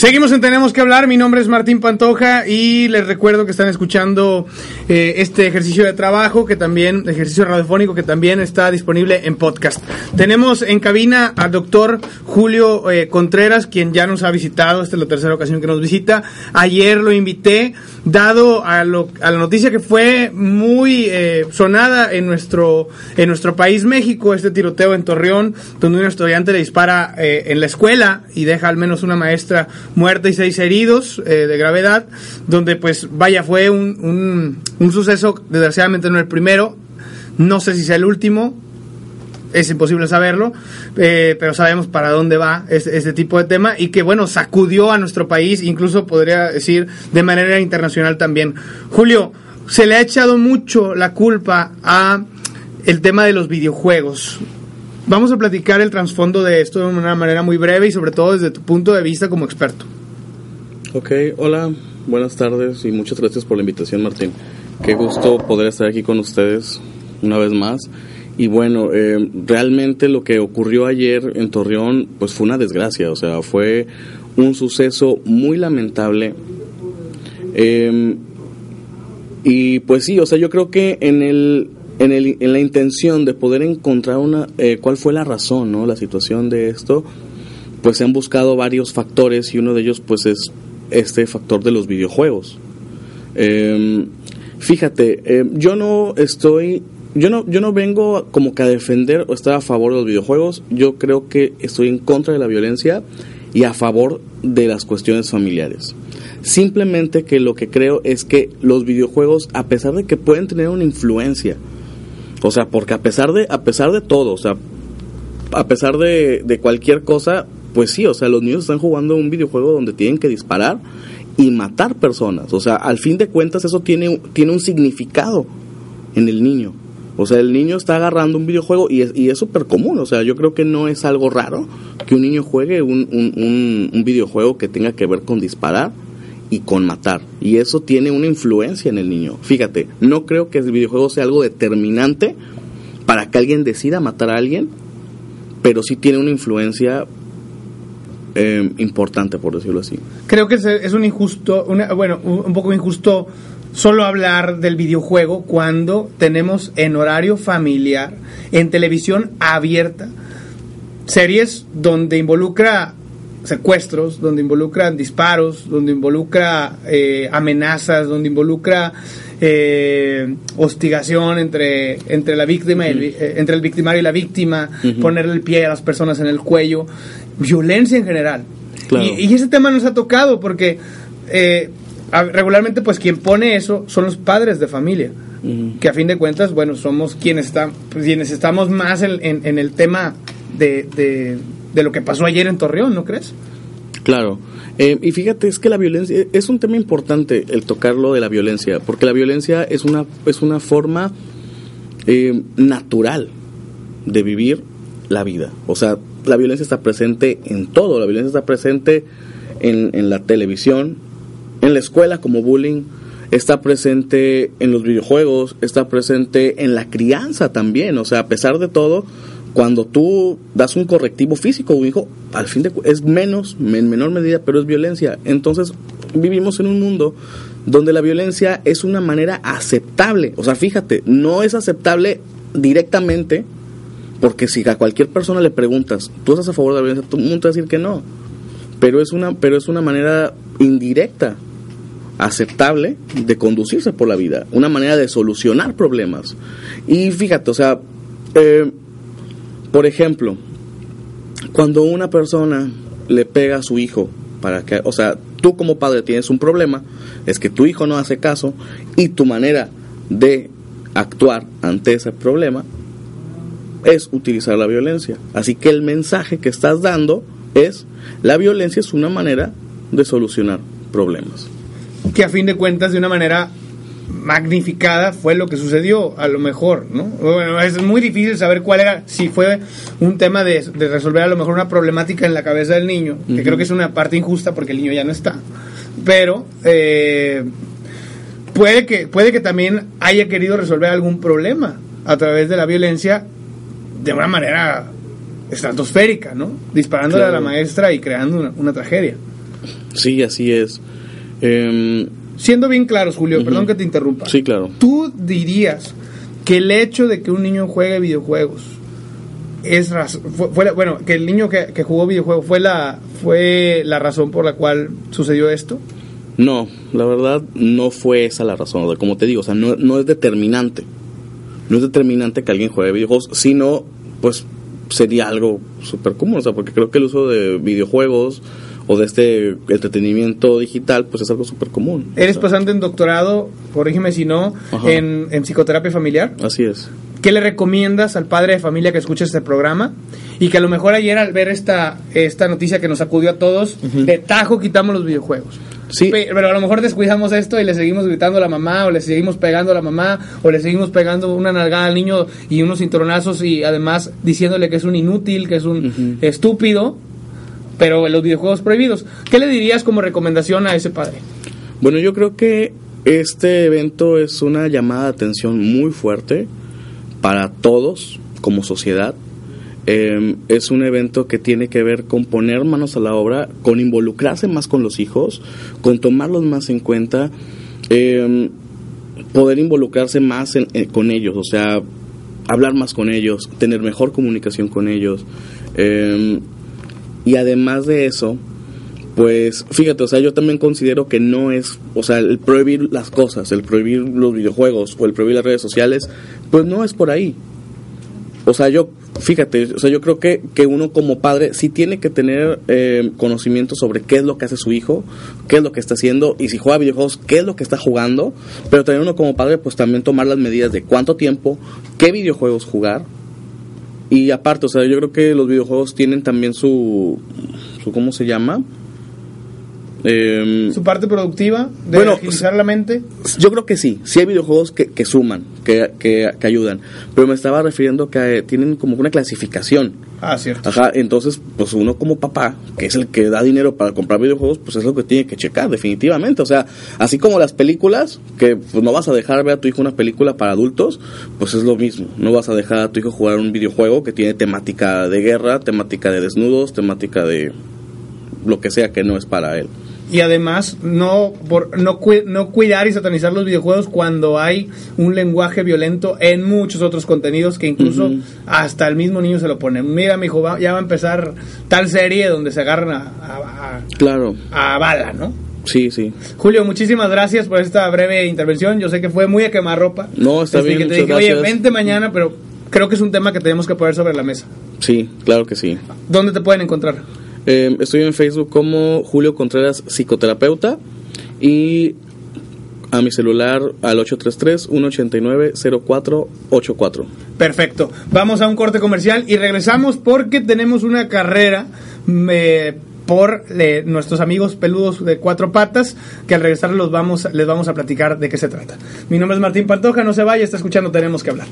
Seguimos en Tenemos que hablar, mi nombre es Martín Pantoja y les recuerdo que están escuchando eh, este ejercicio de trabajo, que también, ejercicio radiofónico que también está disponible en podcast. Tenemos en cabina al doctor Julio eh, Contreras, quien ya nos ha visitado, esta es la tercera ocasión que nos visita. Ayer lo invité, dado a, lo- a la noticia que fue muy eh, sonada en nuestro, en nuestro país México, este tiroteo en Torreón, donde un estudiante le dispara eh, en la escuela y deja al menos una maestra muerta y seis heridos eh, de gravedad, donde pues vaya, fue un, un, un suceso, desgraciadamente no el primero, no sé si sea el último, es imposible saberlo, eh, pero sabemos para dónde va este, este tipo de tema y que, bueno, sacudió a nuestro país, incluso podría decir de manera internacional también. Julio, se le ha echado mucho la culpa a el tema de los videojuegos. Vamos a platicar el trasfondo de esto de una manera muy breve y sobre todo desde tu punto de vista como experto. Ok, hola, buenas tardes y muchas gracias por la invitación, Martín. Qué gusto poder estar aquí con ustedes una vez más. Y bueno, eh, realmente lo que ocurrió ayer en Torreón, pues fue una desgracia, o sea, fue un suceso muy lamentable. Eh, y pues sí, o sea, yo creo que en el en, el, en la intención de poder encontrar una eh, cuál fue la razón, ¿no? La situación de esto, pues se han buscado varios factores y uno de ellos pues es este factor de los videojuegos. Eh, fíjate, eh, yo no estoy, yo no, yo no vengo como que a defender o estar a favor de los videojuegos. Yo creo que estoy en contra de la violencia y a favor de las cuestiones familiares. Simplemente que lo que creo es que los videojuegos, a pesar de que pueden tener una influencia, o sea, porque a pesar de, a pesar de todo, o sea, a pesar de, de cualquier cosa, pues sí, o sea, los niños están jugando un videojuego donde tienen que disparar y matar personas. O sea, al fin de cuentas eso tiene, tiene un significado en el niño. O sea, el niño está agarrando un videojuego y es y es súper común. O sea, yo creo que no es algo raro que un niño juegue un, un, un, un videojuego que tenga que ver con disparar y con matar. Y eso tiene una influencia en el niño. Fíjate, no creo que el videojuego sea algo determinante para que alguien decida matar a alguien, pero sí tiene una influencia eh, importante, por decirlo así. Creo que es, un injusto, una- bueno, un poco injusto solo hablar del videojuego cuando tenemos en horario familiar, en televisión abierta, series donde involucra secuestros, donde involucra disparos, donde involucra eh, amenazas, donde involucra eh, hostigación entre, entre la víctima y el, eh, entre el victimario y la víctima, ponerle el pie a las personas en el cuello, violencia en general. Claro. Y, y ese tema nos ha tocado porque eh, regularmente pues quien pone eso son los padres de familia que a fin de cuentas, bueno, somos quienes, están, pues, quienes estamos más en, en- en el tema de, de- de lo que pasó ayer en Torreón, ¿no crees? Claro. Eh, y fíjate, es que la violencia es un tema importante el tocarlo de la violencia, porque la violencia es una, es una forma eh, natural de vivir la vida. O sea, la violencia está presente en todo, la violencia está presente en, en la televisión, en la escuela como bullying, está presente en los videojuegos, está presente en la crianza también. O sea, a pesar de todo, cuando tú das un correctivo físico un hijo, al fin de es menos, en menor medida, pero es violencia. Entonces, vivimos en un mundo donde la violencia es una manera aceptable. O sea, fíjate, no es aceptable directamente, porque si a cualquier persona le preguntas, ¿tú estás a favor de la violencia? Todo el mundo va a decir que no. Pero es una, pero es una manera indirecta aceptable de conducirse por la vida, una manera de solucionar problemas. Y fíjate, o sea, eh, por ejemplo, cuando una persona le pega a su hijo para que, o sea, tú como padre tienes un problema, es que tu hijo no hace caso y tu manera de actuar ante ese problema es utilizar la violencia. Así que el mensaje que estás dando es la violencia es una manera de solucionar problemas. Que a fin de cuentas, de una manera magnificada, fue lo que sucedió, a lo mejor, ¿no? Bueno, es muy difícil saber cuál era, si fue un tema de, de resolver a lo mejor una problemática en la cabeza del niño, que creo que es una parte injusta porque el niño ya no está. Pero eh, puede, que, puede que también haya querido resolver algún problema a través de la violencia de una manera estratosférica, ¿no? Disparándole Claro. a la maestra y creando una, una tragedia. Sí, así es. Em, Siendo bien claros, Julio, perdón que te interrumpa. sí, claro. ¿Tú dirías que el hecho de que un niño juegue videojuegos es fue, fue la- bueno, que el niño que, que jugó videojuegos fue la fue la razón por la cual sucedió esto? No, la verdad no fue esa la razón. o sea, Como te digo, o sea, no, no es determinante. No es determinante que alguien juegue videojuegos, sino, pues, sería algo súper común. O sea, porque creo que el uso de videojuegos o de este entretenimiento digital, pues es algo súper común. Eres O sea, pasante en doctorado, corrígeme si no, en, en psicoterapia familiar. Así es. ¿Qué le recomiendas al padre de familia que escuche este programa? Y que a lo mejor ayer al ver esta, esta noticia que nos sacudió a todos, de tajo quitamos los videojuegos. Sí. Pe- Pero a lo mejor descuidamos esto y le seguimos gritando a la mamá, o le seguimos pegando a la mamá, o le seguimos pegando una nalgada al niño y unos cinturonazos y además diciéndole que es un inútil, que es un estúpido, pero en los videojuegos prohibidos. ¿Qué le dirías como recomendación a ese padre? Bueno, yo creo que este evento es una llamada de atención muy fuerte para todos como sociedad. Eh, es un evento que tiene que ver con poner manos a la obra, con involucrarse más con los hijos, con tomarlos más en cuenta, eh, poder involucrarse más en- eh, con ellos, o sea, hablar más con ellos, tener mejor comunicación con ellos. Y además de eso, pues fíjate, o sea, yo también considero que no es, o sea, el prohibir las cosas, el prohibir los videojuegos o el prohibir las redes sociales, pues no es por ahí. O sea, yo, fíjate, o sea, yo creo que, que uno como padre sí tiene que tener eh, conocimiento sobre qué es lo que hace su hijo, qué es lo que está haciendo y si juega videojuegos, qué es lo que está jugando, pero también uno como padre pues también tomar las medidas de cuánto tiempo, qué videojuegos jugar. Y aparte, o sea, yo creo que los videojuegos tienen también su, su ¿cómo se llama? Em, ¿Su parte productiva de Bueno, agilizar la mente? yo creo que sí, sí hay videojuegos que, que suman, que, que, que ayudan, pero me estaba refiriendo que eh, tienen como una clasificación. Ah, cierto. Ajá, entonces, pues uno como papá, que es el que da dinero para comprar videojuegos, pues es lo que tiene que checar, definitivamente. O sea, así como las películas, que pues, no vas a dejar ver a tu hijo una película para adultos, pues es lo mismo. No vas a dejar a tu hijo jugar un videojuego que tiene temática de guerra, temática de desnudos, temática de lo que sea que no es para él. Y además, no, por, no, no cuidar y satanizar los videojuegos cuando hay un lenguaje violento en muchos otros contenidos que incluso hasta el mismo niño se lo pone. Mira, mi hijo, ya va a empezar tal serie donde se agarran a, a- Claro, a- bala, ¿no? sí, sí. Julio, muchísimas gracias por esta breve intervención. Yo sé que fue muy a quemarropa. No, está Desde bien, que te dije, oye, gracias". vente mañana, pero creo que es un tema que tenemos que poner sobre la mesa. Sí, claro que sí. ¿Dónde te pueden encontrar? Eh, estoy en Facebook como Julio Contreras Psicoterapeuta y a mi celular al 833-189-0484. Perfecto. Vamos a un corte comercial y regresamos porque tenemos una carrera por eh, nuestros amigos peludos de cuatro patas que al regresar los vamos, les vamos a platicar de qué se trata. Mi nombre es Martín Pantoja, no se vaya, está escuchando Tenemos que hablar.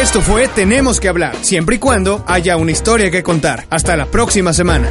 Esto fue Tenemos que hablar, siempre y cuando haya una historia que contar. Hasta la próxima semana.